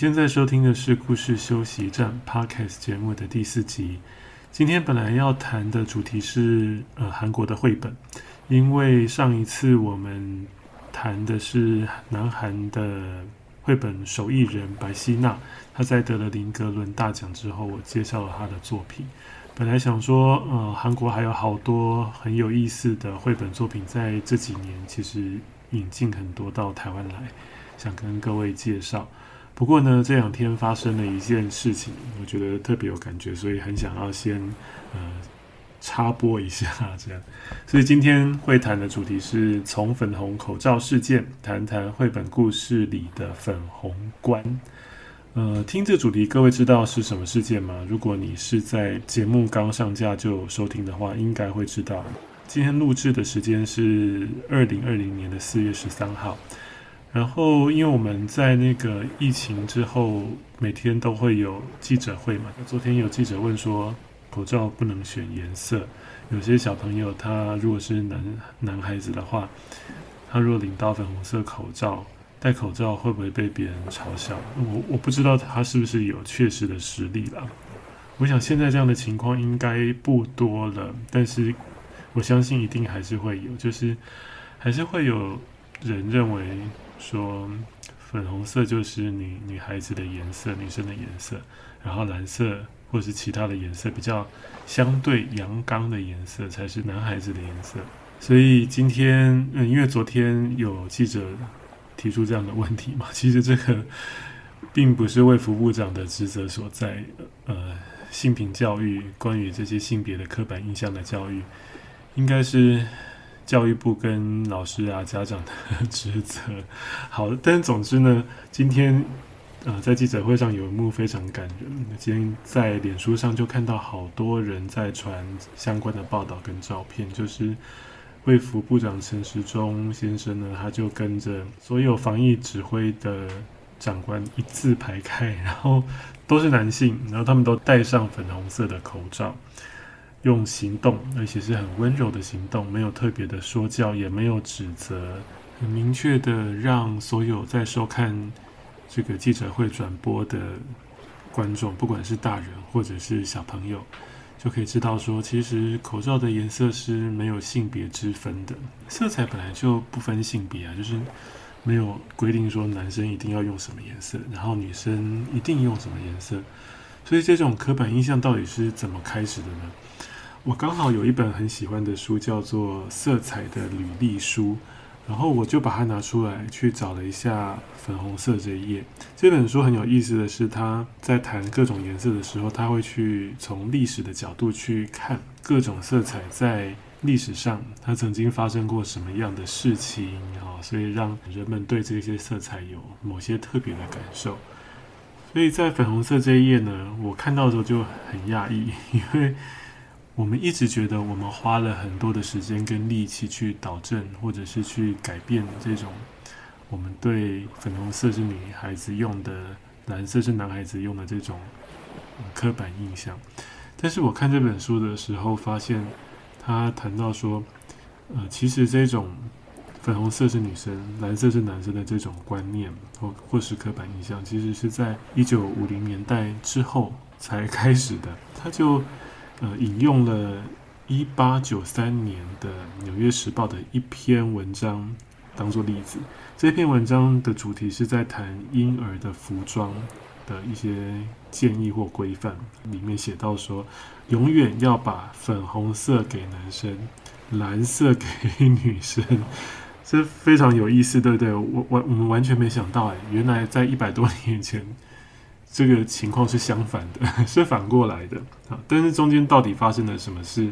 现在收听的是故事休息站 Podcast 节目的第四集。今天本来要谈的主题是呃韩国的绘本，因为上一次我们谈的是南韩的绘本手艺人白希娜，她在得了林格伦大奖之后，我介绍了她的作品。本来想说，呃，韩国还有好多很有意思的绘本作品，在这几年其实引进很多到台湾来，想跟各位介绍。不过呢，这两天发生了一件事情，我觉得特别有感觉，所以很想要先呃插播一下这样。所以今天会谈的主题是从粉红口罩事件谈谈绘本故事里的粉红关。呃，听这主题，各位知道是什么事件吗？如果你是在节目刚上架就收听的话，应该会知道。今天录制的时间是二零二零年的四月十三号。然后，因为我们在那个疫情之后，每天都会有记者会嘛。昨天有记者问说，口罩不能选颜色，有些小朋友他如果是男男孩子的话，他如果领到粉红色口罩，戴口罩会不会被别人嘲笑？我我不知道他是不是有确实的实力啦。我想现在这样的情况应该不多了，但是我相信一定还是会有，就是还是会有人认为。说粉红色就是女女孩子的颜色，女生的颜色，然后蓝色或是其他的颜色比较相对阳刚的颜色才是男孩子的颜色。所以今天，嗯，因为昨天有记者提出这样的问题嘛，其实这个并不是卫福部长的职责所在。呃，性平教育关于这些性别的刻板印象的教育，应该是。教育部跟老师啊、家长的职责，好，但总之呢，今天呃，在记者会上有一幕非常感人。今天在脸书上就看到好多人在传相关的报道跟照片，就是卫福部长陈时中先生呢，他就跟着所有防疫指挥的长官一字排开，然后都是男性，然后他们都戴上粉红色的口罩。用行动，而且是很温柔的行动，没有特别的说教，也没有指责，很明确的让所有在收看这个记者会转播的观众，不管是大人或者是小朋友，就可以知道说，其实口罩的颜色是没有性别之分的，色彩本来就不分性别啊，就是没有规定说男生一定要用什么颜色，然后女生一定用什么颜色，所以这种刻板印象到底是怎么开始的呢？我刚好有一本很喜欢的书，叫做《色彩的履历书》，然后我就把它拿出来去找了一下粉红色这一页。这本书很有意思的是，他在谈各种颜色的时候，他会去从历史的角度去看各种色彩在历史上它曾经发生过什么样的事情啊，所以让人们对这些色彩有某些特别的感受。所以在粉红色这一页呢，我看到的时候就很讶异，因为。我们一直觉得，我们花了很多的时间跟力气去导正，或者是去改变这种我们对粉红色是女孩子用的，蓝色是男孩子用的这种刻板印象。但是我看这本书的时候，发现他谈到说，呃，其实这种粉红色是女生，蓝色是男生的这种观念，或或是刻板印象，其实是在一九五零年代之后才开始的。他就。呃，引用了一八九三年的《纽约时报》的一篇文章当做例子。这篇文章的主题是在谈婴儿的服装的一些建议或规范。里面写到说，永远要把粉红色给男生，蓝色给女生。这非常有意思，对不对？我我我们完全没想到，哎，原来在一百多年前。这个情况是相反的，是反过来的啊！但是中间到底发生了什么事？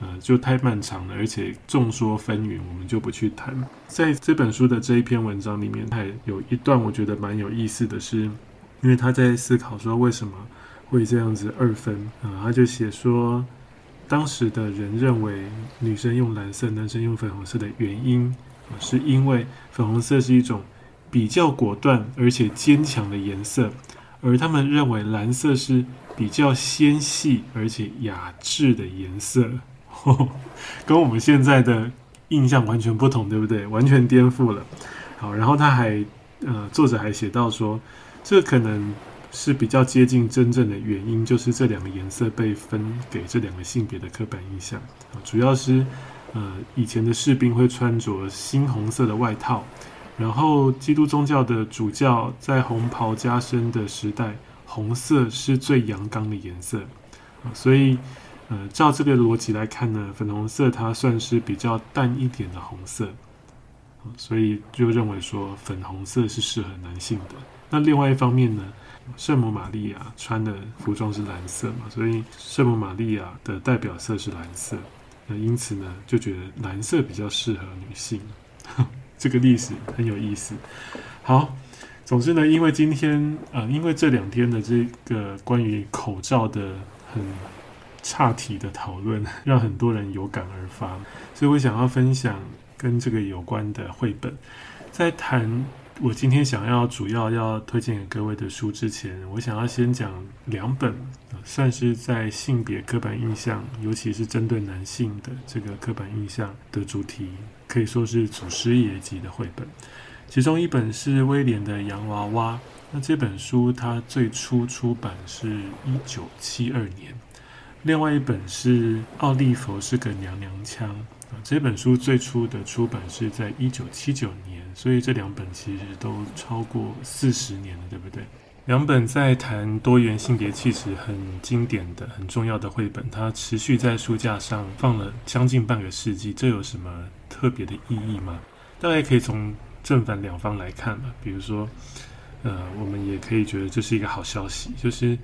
呃，就太漫长了，而且众说纷纭，我们就不去谈。在这本书的这一篇文章里面，还有一段我觉得蛮有意思的是，因为他在思考说为什么会这样子二分啊、他就写说，当时的人认为女生用蓝色，男生用粉红色的原因，是因为粉红色是一种比较果断而且坚强的颜色，而他们认为蓝色是比较纤细而且雅致的颜色。跟我们现在的印象完全不同，对不对？完全颠覆了。好，然后他还呃，作者还写到说，这可能是比较接近真正的原因，就是这两个颜色被分给这两个性别的刻板印象。主要是呃，以前的士兵会穿着猩红色的外套，然后基督宗教的主教在红袍加身的时代，红色是最阳刚的颜色，所以。呃，照这个逻辑来看呢，粉红色它算是比较淡一点的红色，所以就认为说粉红色是适合男性的。那另外一方面呢，圣母玛利亚穿的服装是蓝色嘛，所以圣母玛利亚的代表色是蓝色，那因此呢，就觉得蓝色比较适合女性。这个历史很有意思。好，总之呢，因为今天呃，因为这两天的这个关于口罩的很。差题的讨论让很多人有感而发，所以我想要分享跟这个有关的绘本。在谈我今天想要主要要推荐给各位的书之前，我想要先讲两本，算是在性别刻板印象，尤其是针对男性的这个刻板印象的主题，可以说是祖师爷级的绘本。其中一本是威廉的洋娃娃，那这本书它最初出版是一九七二年。另外一本是奥利佛是个娘娘腔，这本书最初的出版是在一九七九年，所以这两本其实都超过四十年了，对不对？两本在谈多元性别气质很经典的、很重要的绘本，它持续在书架上放了将近半个世纪，这有什么特别的意义吗？大概可以从正反两方来看嘛。比如说，呃，我们也可以觉得这是一个好消息，就是。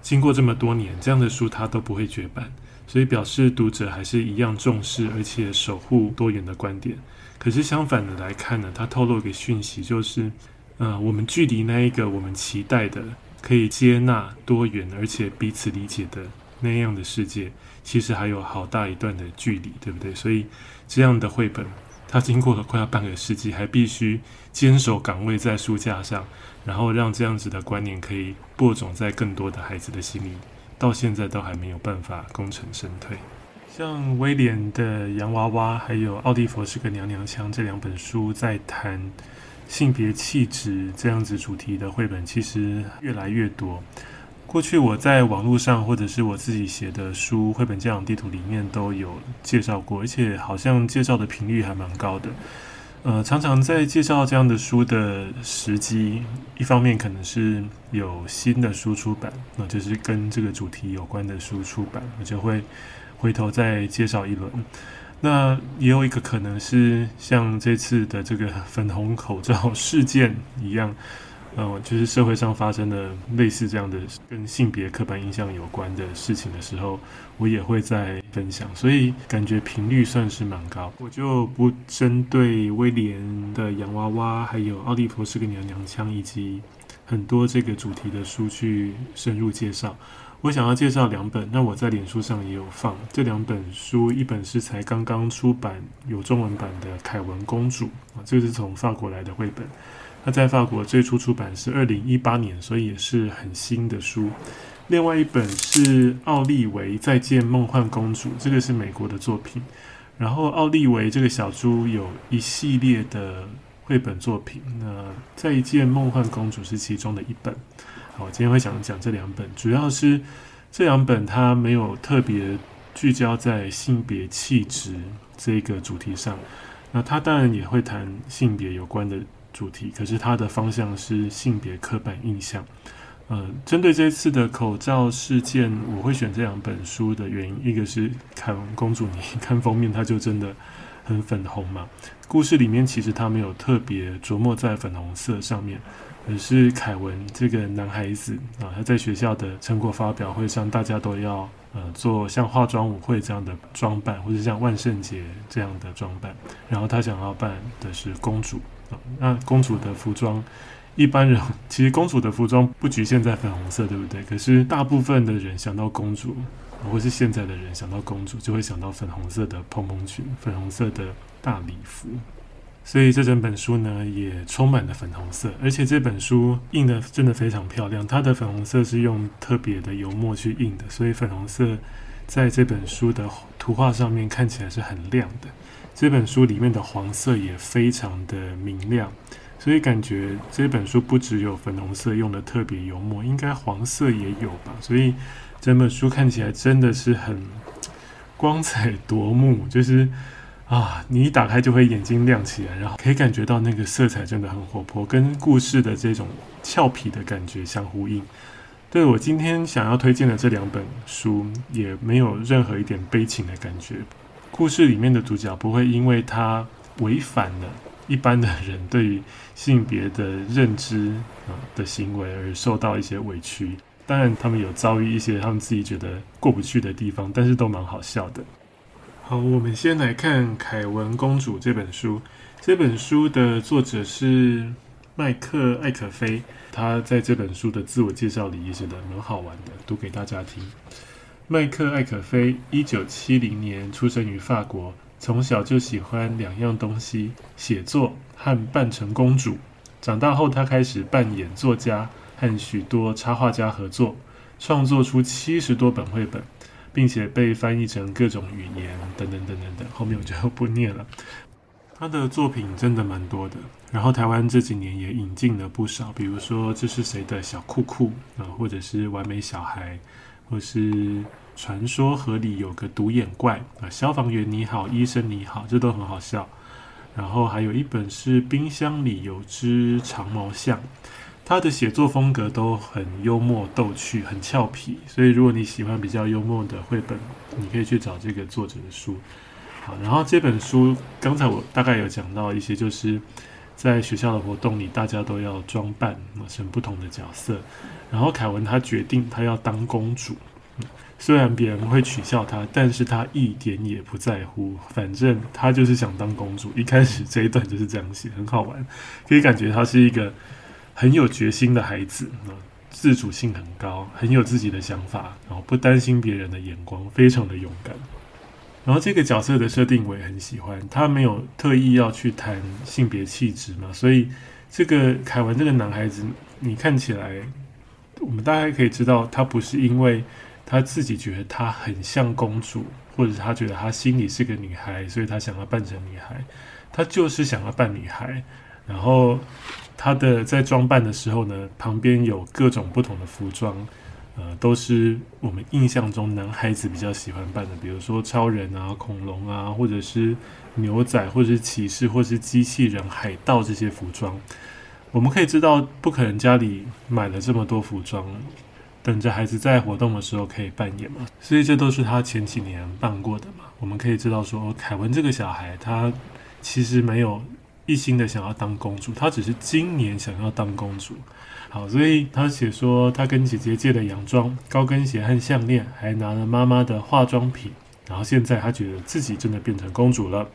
经过这么多年，这样的书它都不会绝版，所以表示读者还是一样重视而且守护多元的观点。可是相反的来看呢，它透露一个讯息，就是，呃，我们距离那一个我们期待的可以接纳多元而且彼此理解的那样的世界，其实还有好大一段的距离，对不对？所以这样的绘本。他经过了快要半个世纪，还必须坚守岗位在书架上，然后让这样子的观念可以播种在更多的孩子的心里，到现在都还没有办法功成身退。像威廉的洋娃娃，还有奥蒂佛是个娘娘腔这两本书，在谈性别气质这样子主题的绘本，其实越来越多。过去我在网络上，或者是我自己写的书《绘本教养地图》里面都有介绍过，而且好像介绍的频率还蛮高的。呃，常常在介绍这样的书的时机，一方面可能是有新的书出版，那就是跟这个主题有关的书出版，我就会回头再介绍一轮。那也有一个可能是像这次的这个粉红口罩事件一样。嗯，就是社会上发生的类似这样的跟性别刻板印象有关的事情的时候，我也会在分享，所以感觉频率算是蛮高。我就不针对威廉的洋娃娃，还有奥利弗是个娘娘腔，以及很多这个主题的书去深入介绍。我想要介绍两本，那我在脸书上也有放这两本书，一本是才刚刚出版有中文版的《凯文公主》啊，这个是从法国来的绘本。它在法国最初出版是二零一八年，所以也是很新的书。另外一本是奥利维《再见梦幻公主》，这个是美国的作品。然后奥利维这个小猪有一系列的绘本作品，那《再见梦幻公主》是其中的一本。我今天会想讲这两本，主要是这两本它没有特别聚焦在性别气质这个主题上，那它当然也会谈性别有关的。主题，可是它的方向是性别刻板印象。呃，针对这次的口罩事件，我会选这两本书的原因，一个是凯文公主，你 看封面，它就真的很粉红嘛。故事里面其实它没有特别琢磨在粉红色上面，而是凯文这个男孩子啊，他在学校的成果发表会上，大家都要呃做像化妆舞会这样的装扮，或者像万圣节这样的装扮。然后他想要扮的是公主啊，那公主的服装，一般人其实公主的服装不局限在粉红色，对不对？可是大部分的人想到公主，或是现在的人想到公主，就会想到粉红色的蓬蓬裙、粉红色的大礼服。所以这整本书呢，也充满了粉红色，而且这本书印的真的非常漂亮。它的粉红色是用特别的油墨去印的，所以粉红色在这本书的图画上面看起来是很亮的。这本书里面的黄色也非常的明亮，所以感觉这本书不只有粉红色用的特别油墨，应该黄色也有吧。所以整本书看起来真的是很光彩夺目，就是。啊，你一打开就会眼睛亮起来，然后可以感觉到那个色彩真的很活泼，跟故事的这种俏皮的感觉相呼应。对，我今天想要推荐的这两本书，也没有任何一点悲情的感觉。故事里面的主角不会因为他违反了一般的人对于性别的认知啊的行为而受到一些委屈。当然，他们有遭遇一些他们自己觉得过不去的地方，但是都蛮好笑的。好，我们先来看《凯文公主》这本书。这本书的作者是麦克·艾可菲，他在这本书的自我介绍里也写得蛮好玩的，读给大家听。麦克·艾可菲，一九七零年出生于法国，从小就喜欢两样东西：写作和扮成公主。长大后，他开始扮演作家，和许多插画家合作，创作出七十多本绘本。并且被翻译成各种语言，等等等等等。后面我就不念了。他的作品真的蛮多的，然后台湾这几年也引进了不少，比如说这是谁的小酷酷啊，或者是完美小孩，或是传说河里有个独眼怪啊，消防员你好，医生你好，这都很好笑。然后还有一本是冰箱里有只长毛象。他的写作风格都很幽默逗趣，很俏皮，所以如果你喜欢比较幽默的绘本，你可以去找这个作者的书。好，然后这本书刚才我大概有讲到一些，就是在学校的活动里，大家都要装扮成不同的角色。然后凯文他决定他要当公主，虽然别人会取笑他，但是他一点也不在乎，反正他就是想当公主。一开始这一段就是这样写，很好玩，可以感觉他是一个。很有决心的孩子，自主性很高，很有自己的想法，然后不担心别人的眼光，非常的勇敢。然后这个角色的设定我也很喜欢，他没有特意要去谈性别气质嘛，所以这个凯文这个男孩子，你看起来，我们大概可以知道，他不是因为他自己觉得他很像公主，或者是他觉得他心里是个女孩，所以他想要扮成女孩，他就是想要扮女孩，然后。他的在装扮的时候呢，旁边有各种不同的服装，呃，都是我们印象中男孩子比较喜欢扮的，比如说超人啊、恐龙啊，或者是牛仔，或者是骑士，或者是机器人、海盗这些服装。我们可以知道，不可能家里买了这么多服装，等着孩子在活动的时候可以扮演嘛，所以这都是他前几年办过的嘛。我们可以知道说，凯文这个小孩，他其实没有。一心的想要当公主，她只是今年想要当公主。好，所以她写说，她跟姐姐借的洋装、高跟鞋和项链，还拿了妈妈的化妆品。然后现在她觉得自己真的变成公主了。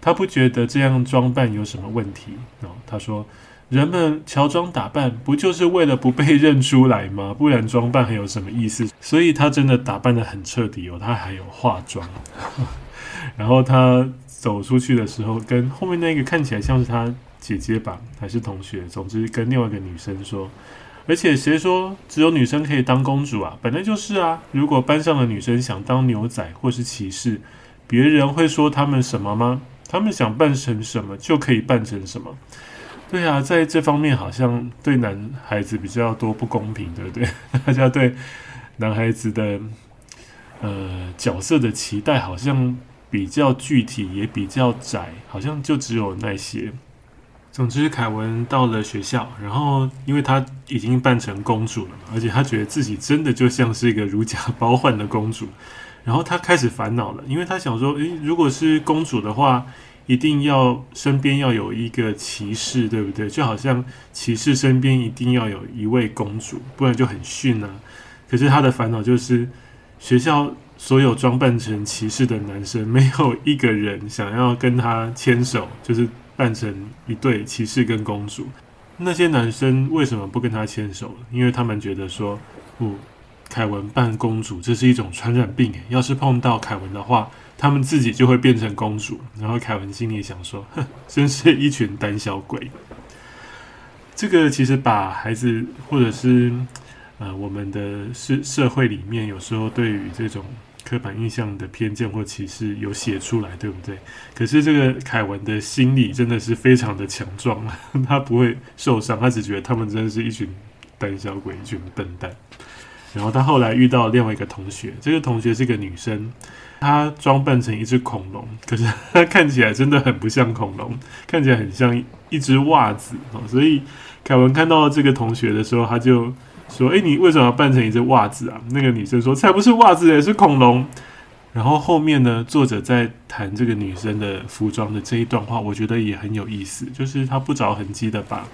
她不觉得这样装扮有什么问题。哦，她说，人们乔装打扮不就是为了不被认出来吗？不然装扮还有什么意思？所以她真的打扮得很彻底哦，她还有化妆。然后她。走出去的时候，跟后面那个看起来像是他姐姐吧，还是同学？总之跟另外一个女生说，而且谁说只有女生可以当公主啊？本来就是啊！如果班上的女生想当牛仔或是骑士，别人会说他们什么吗？他们想扮成什么就可以扮成什么。对啊，在这方面好像对男孩子比较多不公平，对不对？大家对男孩子的呃角色的期待好像。比较具体也比较窄，好像就只有那些。总之，凯文到了学校，然后因为他已经扮成公主了嘛，而且他觉得自己真的就像是一个如假包换的公主，然后他开始烦恼了，因为他想说，诶，如果是公主的话，一定要身边要有一个骑士，对不对？就好像骑士身边一定要有一位公主，不然就很逊啊。可是他的烦恼就是。学校所有装扮成骑士的男生，没有一个人想要跟他牵手，就是扮成一对骑士跟公主。那些男生为什么不跟他牵手？因为他们觉得说，不，凯文扮公主，这是一种传染病。要是碰到凯文的话，他们自己就会变成公主。然后凯文心里想说，哼，真是一群胆小鬼。这个其实把孩子，或者是呃我们的社社会里面，有时候对于这种刻板印象的偏见或歧视有写出来，对不对？可是这个凯文的心理真的是非常的强壮，他不会受伤，他只觉得他们真的是一群胆小鬼，一群笨蛋。然后他后来遇到另外一个同学，这个同学是个女生，她装扮成一只恐龙，可是她看起来真的很不像恐龙，看起来很像一只袜子哦，所以。凯文看到这个同学的时候，他就说：“诶，你为什么要扮成一只袜子啊？”那个女生说：“才不是袜子，也是恐龙。”然后后面呢，作者在谈这个女生的服装的这一段话，我觉得也很有意思，就是他不着痕迹的把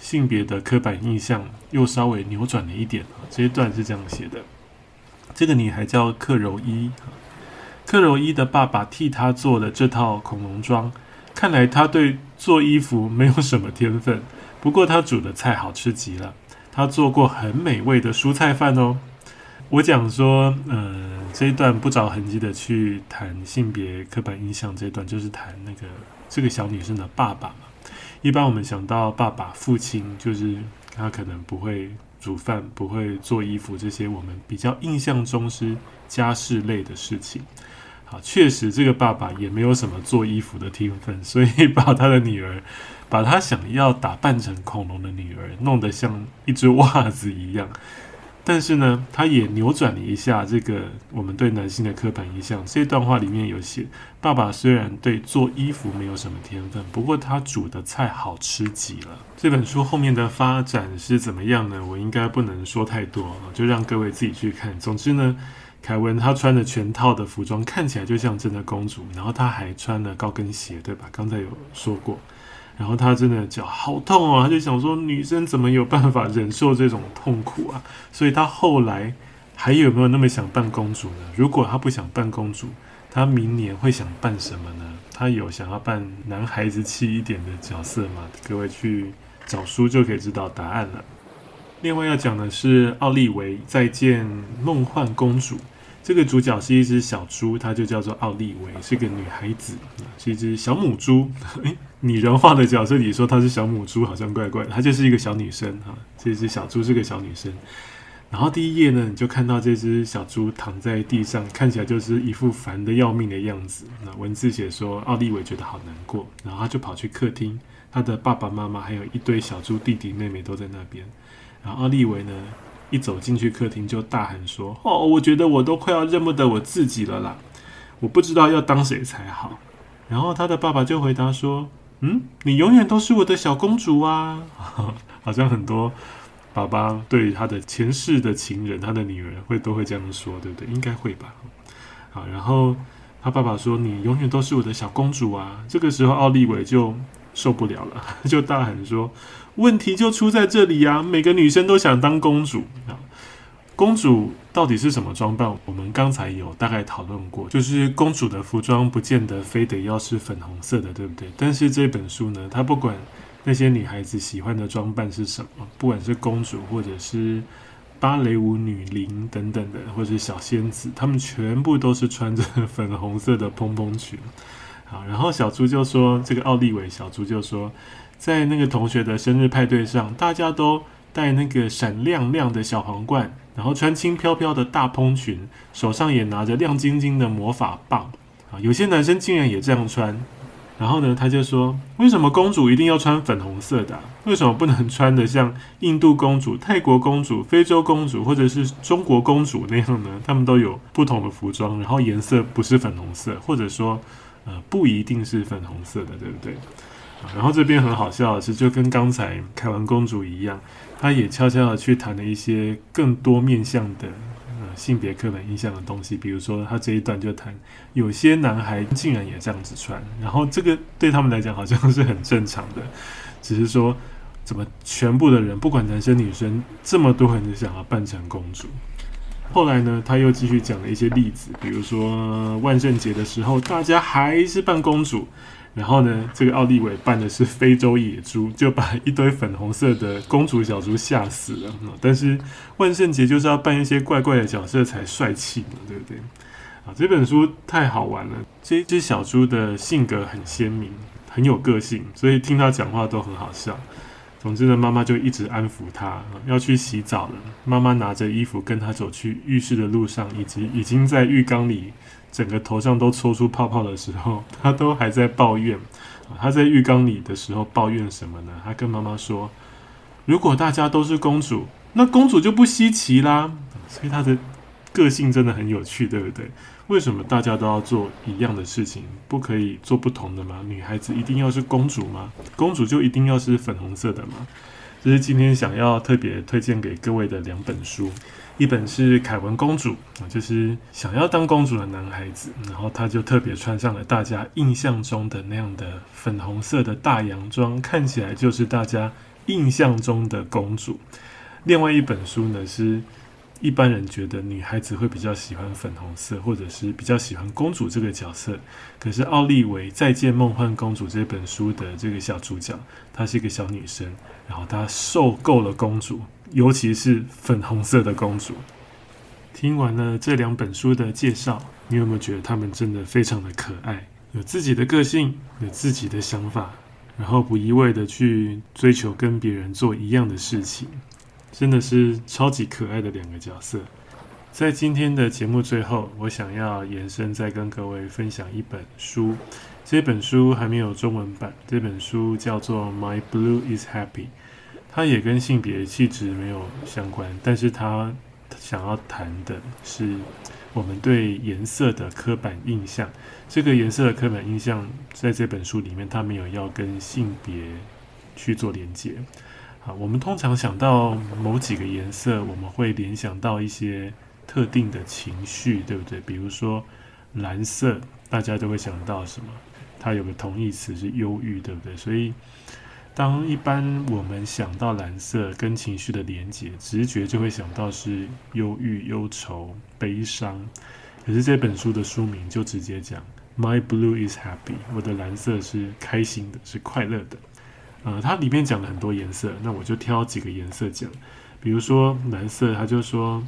性别的刻板印象又稍微扭转了一点。这一段是这样写的：这个女孩叫克柔伊，克柔伊的爸爸替她做了这套恐龙装，看来她对做衣服没有什么天分。不过他煮的菜好吃极了，他做过很美味的蔬菜饭哦。我讲说，呃，这一段不着痕迹的去谈性别刻板印象，这一段就是谈那个这个小女生的爸爸嘛。一般我们想到爸爸、父亲，就是他可能不会煮饭、不会做衣服这些，我们比较印象中是家事类的事情。啊，确实这个爸爸也没有什么做衣服的天分，所以 把他的女儿。把他想要打扮成恐龙的女儿弄得像一只袜子一样，但是呢，他也扭转了一下这个我们对男性的刻板印象。这段话里面有写，爸爸虽然对做衣服没有什么天分，不过他煮的菜好吃极了。这本书后面的发展是怎么样呢？我应该不能说太多，就让各位自己去看。总之呢，凯文他穿着全套的服装，看起来就像真的公主，然后他还穿了高跟鞋，对吧？刚才有说过。然后他真的脚好痛啊，他就想说，女生怎么有办法忍受这种痛苦啊？所以他后来还有没有那么想扮公主呢？如果他不想扮公主，他明年会想扮什么呢？他有想要扮男孩子气一点的角色吗？各位去找书就可以知道答案了。另外要讲的是奥利维再见梦幻公主。这个主角是一只小猪，它就叫做奥利维，是个女孩子，是一只小母猪。诶，拟人化的角色你说她是小母猪，好像怪怪的。她就是一个小女生哈，这只小猪是个小女生。然后第一页呢，你就看到这只小猪躺在地上，看起来就是一副烦得要命的样子。那文字写说，奥利维觉得好难过，然后他就跑去客厅，他的爸爸妈妈还有一堆小猪弟弟妹妹都在那边。然后奥利维呢，一走进去客厅，就大喊说：“哦，我觉得我都快要认不得我自己了啦！我不知道要当谁才好。”然后他的爸爸就回答说：“嗯，你永远都是我的小公主啊！” 好像很多爸爸对他的前世的情人，他的女儿会都会这样说，对不对？应该会吧。好，然后他爸爸说：“你永远都是我的小公主啊！”这个时候，奥利维就受不了了，就大喊说。问题就出在这里呀！每个女生都想当公主啊。公主到底是什么装扮？我们刚才有大概讨论过，就是公主的服装不见得非得要是粉红色的，对不对？但是这本书呢，它不管那些女孩子喜欢的装扮是什么，不管是公主或者是芭蕾舞女伶等等的，或者是小仙子，她们全部都是穿着 粉红色的蓬蓬裙。好，然后小猪就说：“这个奥利维小猪就说。”在那个同学的生日派对上，大家都戴那个闪亮亮的小皇冠，然后穿轻飘飘的大蓬裙，手上也拿着亮晶晶的魔法棒啊！有些男生竟然也这样穿。然后呢，他就说：“为什么公主一定要穿粉红色的？为什么不能穿得像印度公主、泰国公主、非洲公主或者是中国公主那样呢？他们都有不同的服装，然后颜色不是粉红色，或者说，呃，不一定是粉红色的，对不对？”然后这边很好笑的是，就跟刚才凯文公主一样，她也悄悄的去谈了一些更多面向的呃性别刻板印象的东西。比如说，她这一段就谈有些男孩竟然也这样子穿，然后这个对他们来讲好像是很正常的，只是说怎么全部的人不管男生女生，这么多人就想要扮成公主。后来呢，他又继续讲了一些例子，比如说万圣节的时候，大家还是扮公主，然后呢，这个奥利维扮的是非洲野猪，就把一堆粉红色的公主小猪吓死了。但是万圣节就是要扮一些怪怪的角色才帅气嘛，对不对？啊，这本书太好玩了，这只小猪的性格很鲜明，很有个性，所以听他讲话都很好笑。总之呢，妈妈就一直安抚他，要去洗澡了。妈妈拿着衣服跟他走去浴室的路上，以及已经在浴缸里整个头上都搓出泡泡的时候，他都还在抱怨。他在浴缸里的时候抱怨什么呢？他跟妈妈说：“如果大家都是公主，那公主就不稀奇啦。”所以他的个性真的很有趣，对不对？为什么大家都要做一样的事情，不可以做不同的吗？女孩子一定要是公主吗？公主就一定要是粉红色的吗？这是今天想要特别推荐给各位的两本书，一本是凯文公主啊，就是想要当公主的男孩子，然后他就特别穿上了大家印象中的那样的粉红色的大洋装，看起来就是大家印象中的公主。另外一本书呢是。一般人觉得女孩子会比较喜欢粉红色，或者是比较喜欢公主这个角色。可是奥利维《再见梦幻公主》这本书的这个小主角，她是一个小女生，然后她受够了公主，尤其是粉红色的公主。听完了这两本书的介绍，你有没有觉得她们真的非常的可爱，有自己的个性，有自己的想法，然后不一味的去追求跟别人做一样的事情？真的是超级可爱的两个角色。在今天的节目最后，我想要延伸再跟各位分享一本书。这本书还没有中文版，这本书叫做《My Blue Is Happy》。它也跟性别气质没有相关，但是它想要谈的是我们对颜色的刻板印象。这个颜色的刻板印象在这本书里面，它没有要跟性别去做连接。我们通常想到某几个颜色，我们会联想到一些特定的情绪，对不对？比如说蓝色，大家都会想到什么？它有个同义词是忧郁，对不对？所以，当一般我们想到蓝色跟情绪的连结，直觉就会想到是忧郁、忧愁、悲伤。可是这本书的书名就直接讲：My blue is happy，我的蓝色是开心的，是快乐的。呃，它里面讲了很多颜色，那我就挑几个颜色讲。比如说蓝色，他就说，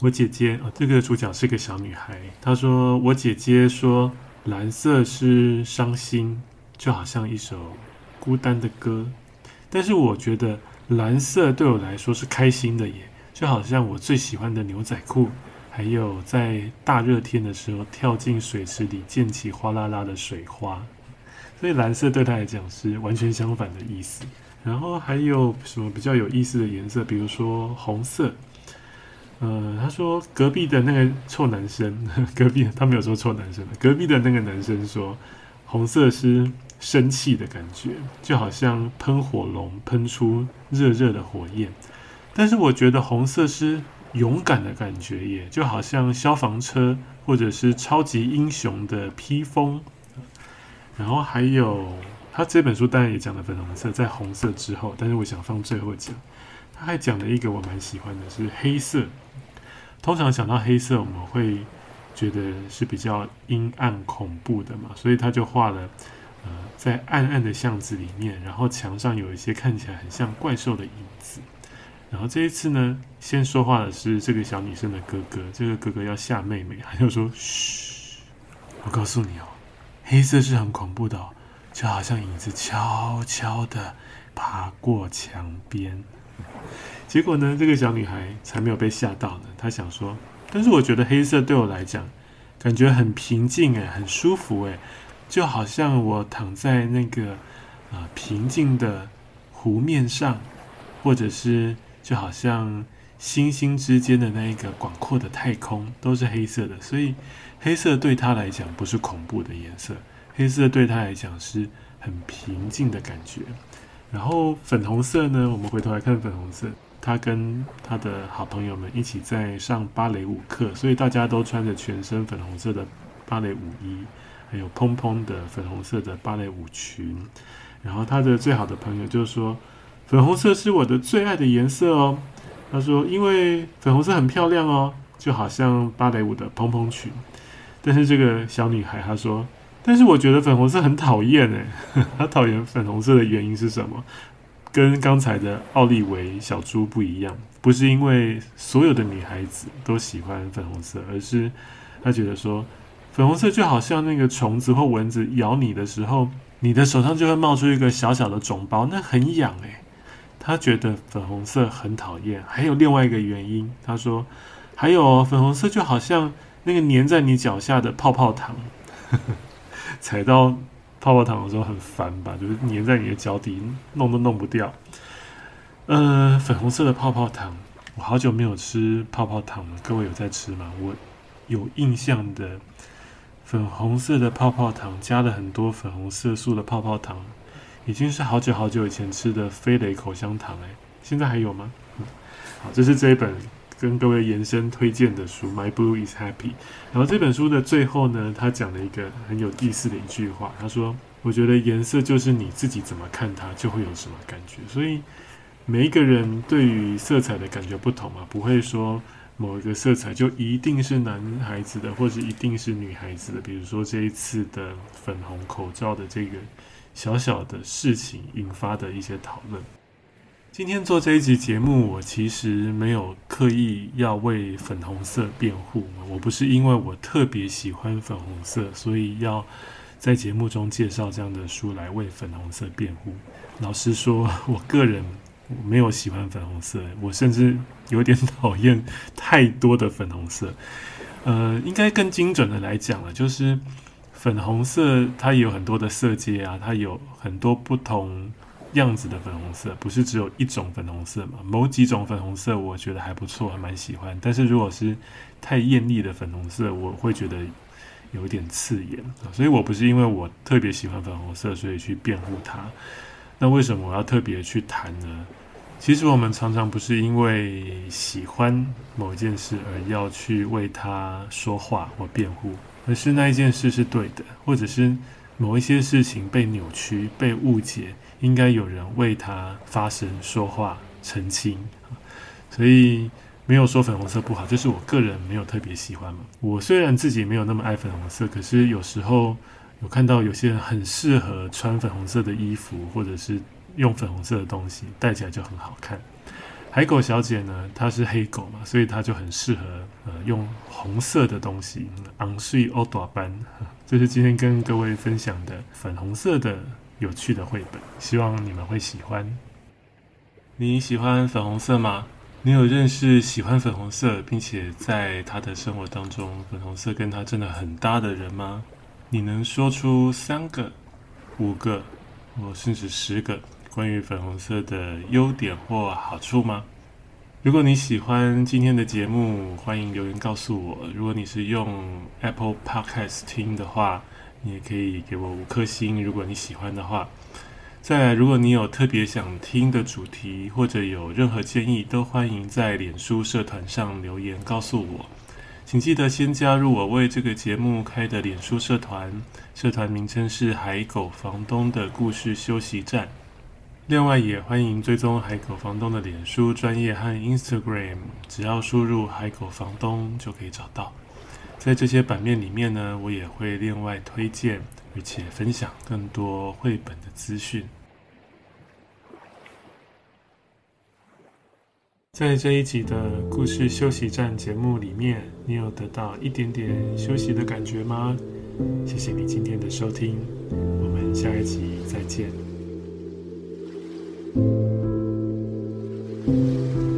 我姐姐啊，这个主角是个小女孩，她说我姐姐说蓝色是伤心，就好像一首孤单的歌。但是我觉得蓝色对我来说是开心的耶，就好像我最喜欢的牛仔裤，还有在大热天的时候跳进水池里溅起哗啦啦的水花。所以蓝色对他来讲是完全相反的意思。然后还有什么比较有意思的颜色？比如说红色。呃，他说隔壁的那个臭男生，隔壁他没有说臭男生，隔壁的那个男生说红色是生气的感觉，就好像喷火龙喷出热热的火焰。但是我觉得红色是勇敢的感觉耶，就好像消防车或者是超级英雄的披风。然后还有，他这本书当然也讲了粉红色，在红色之后，但是我想放最后讲。他还讲了一个我蛮喜欢的，是黑色。通常想到黑色，我们会觉得是比较阴暗恐怖的嘛，所以他就画了，呃，在暗暗的巷子里面，然后墙上有一些看起来很像怪兽的影子。然后这一次呢，先说话的是这个小女生的哥哥，这个哥哥要吓妹妹，他就说：“嘘，我告诉你哦。”黑色是很恐怖的哦，就好像影子悄悄地爬过墙边。结果呢，这个小女孩才没有被吓到呢。她想说：“但是我觉得黑色对我来讲，感觉很平静诶，很舒服诶，就好像我躺在那个啊平静的湖面上，或者是就好像星星之间的那一个广阔的太空，都是黑色的，所以。”黑色对他来讲不是恐怖的颜色，黑色对他来讲是很平静的感觉。然后粉红色呢，我们回头来看粉红色，他跟他的好朋友们一起在上芭蕾舞课，所以大家都穿着全身粉红色的芭蕾舞衣，还有蓬蓬的粉红色的芭蕾舞裙。然后他的最好的朋友就说：“粉红色是我的最爱的颜色哦。”他说：“因为粉红色很漂亮哦，就好像芭蕾舞的蓬蓬裙。”但是这个小女孩她说：“但是我觉得粉红色很讨厌诶。她讨厌粉红色的原因是什么？跟刚才的奥利维小猪不一样，不是因为所有的女孩子都喜欢粉红色，而是她觉得说粉红色就好像那个虫子或蚊子咬你的时候，你的手上就会冒出一个小小的肿包，那很痒诶。他觉得粉红色很讨厌。还有另外一个原因，他说还有粉红色就好像。”那个粘在你脚下的泡泡糖，踩到泡泡糖的时候很烦吧？就是粘在你的脚底，弄都弄不掉。呃，粉红色的泡泡糖，我好久没有吃泡泡糖了。各位有在吃吗？我有印象的粉红色的泡泡糖，加了很多粉红色素的泡泡糖，已经是好久好久以前吃的飞雷口香糖哎，现在还有吗？嗯，好，这是这一本。跟各位延伸推荐的书《My Blue is Happy》，然后这本书的最后呢，他讲了一个很有意思的一句话，他说：“我觉得颜色就是你自己怎么看它，就会有什么感觉。所以每一个人对于色彩的感觉不同啊，不会说某一个色彩就一定是男孩子的，或者一定是女孩子的。比如说这一次的粉红口罩的这个小小的事情引发的一些讨论。”今天做这一集节目，我其实没有刻意要为粉红色辩护。我不是因为我特别喜欢粉红色，所以要在节目中介绍这样的书来为粉红色辩护。老实说，我个人没有喜欢粉红色，我甚至有点 讨厌太多的粉红色。呃，应该更精准的来讲了，就是粉红色它有很多的色阶啊，它有很多不同。样子的粉红色不是只有一种粉红色嘛？某几种粉红色我觉得还不错，还蛮喜欢。但是如果是太艳丽的粉红色，我会觉得有一点刺眼。所以我不是因为我特别喜欢粉红色，所以去辩护它。那为什么我要特别去谈呢？其实我们常常不是因为喜欢某一件事而要去为它说话或辩护，而是那一件事是对的，或者是某一些事情被扭曲、被误解。应该有人为他发声、说话、澄清，所以没有说粉红色不好，就是我个人没有特别喜欢嘛。我虽然自己没有那么爱粉红色，可是有时候有看到有些人很适合穿粉红色的衣服，或者是用粉红色的东西，戴起来就很好看。海狗小姐呢，她是黑狗嘛，所以她就很适合呃用红色的东西，昂睡欧朵班。这是今天跟各位分享的粉红色的。有趣的绘本，希望你们会喜欢。你喜欢粉红色吗？你有认识喜欢粉红色，并且在他的生活当中，粉红色跟他真的很搭的人吗？你能说出三个、五个，或甚至十个关于粉红色的优点或好处吗？如果你喜欢今天的节目，欢迎留言告诉我。如果你是用 Apple Podcast 听的话，你也可以给我五颗星，如果你喜欢的话。再来，如果你有特别想听的主题，或者有任何建议，都欢迎在脸书社团上留言告诉我。请记得先加入我为这个节目开的脸书社团，社团名称是“海狗房东的故事休息站”。另外，也欢迎追踪海狗房东的脸书专业和 Instagram，只要输入“海狗房东”就可以找到。在这些版面里面呢，我也会另外推荐，而且分享更多绘本的资讯。在这一集的故事休息站节目里面，你有得到一点点休息的感觉吗？谢谢你今天的收听，我们下一集再见。Thank you.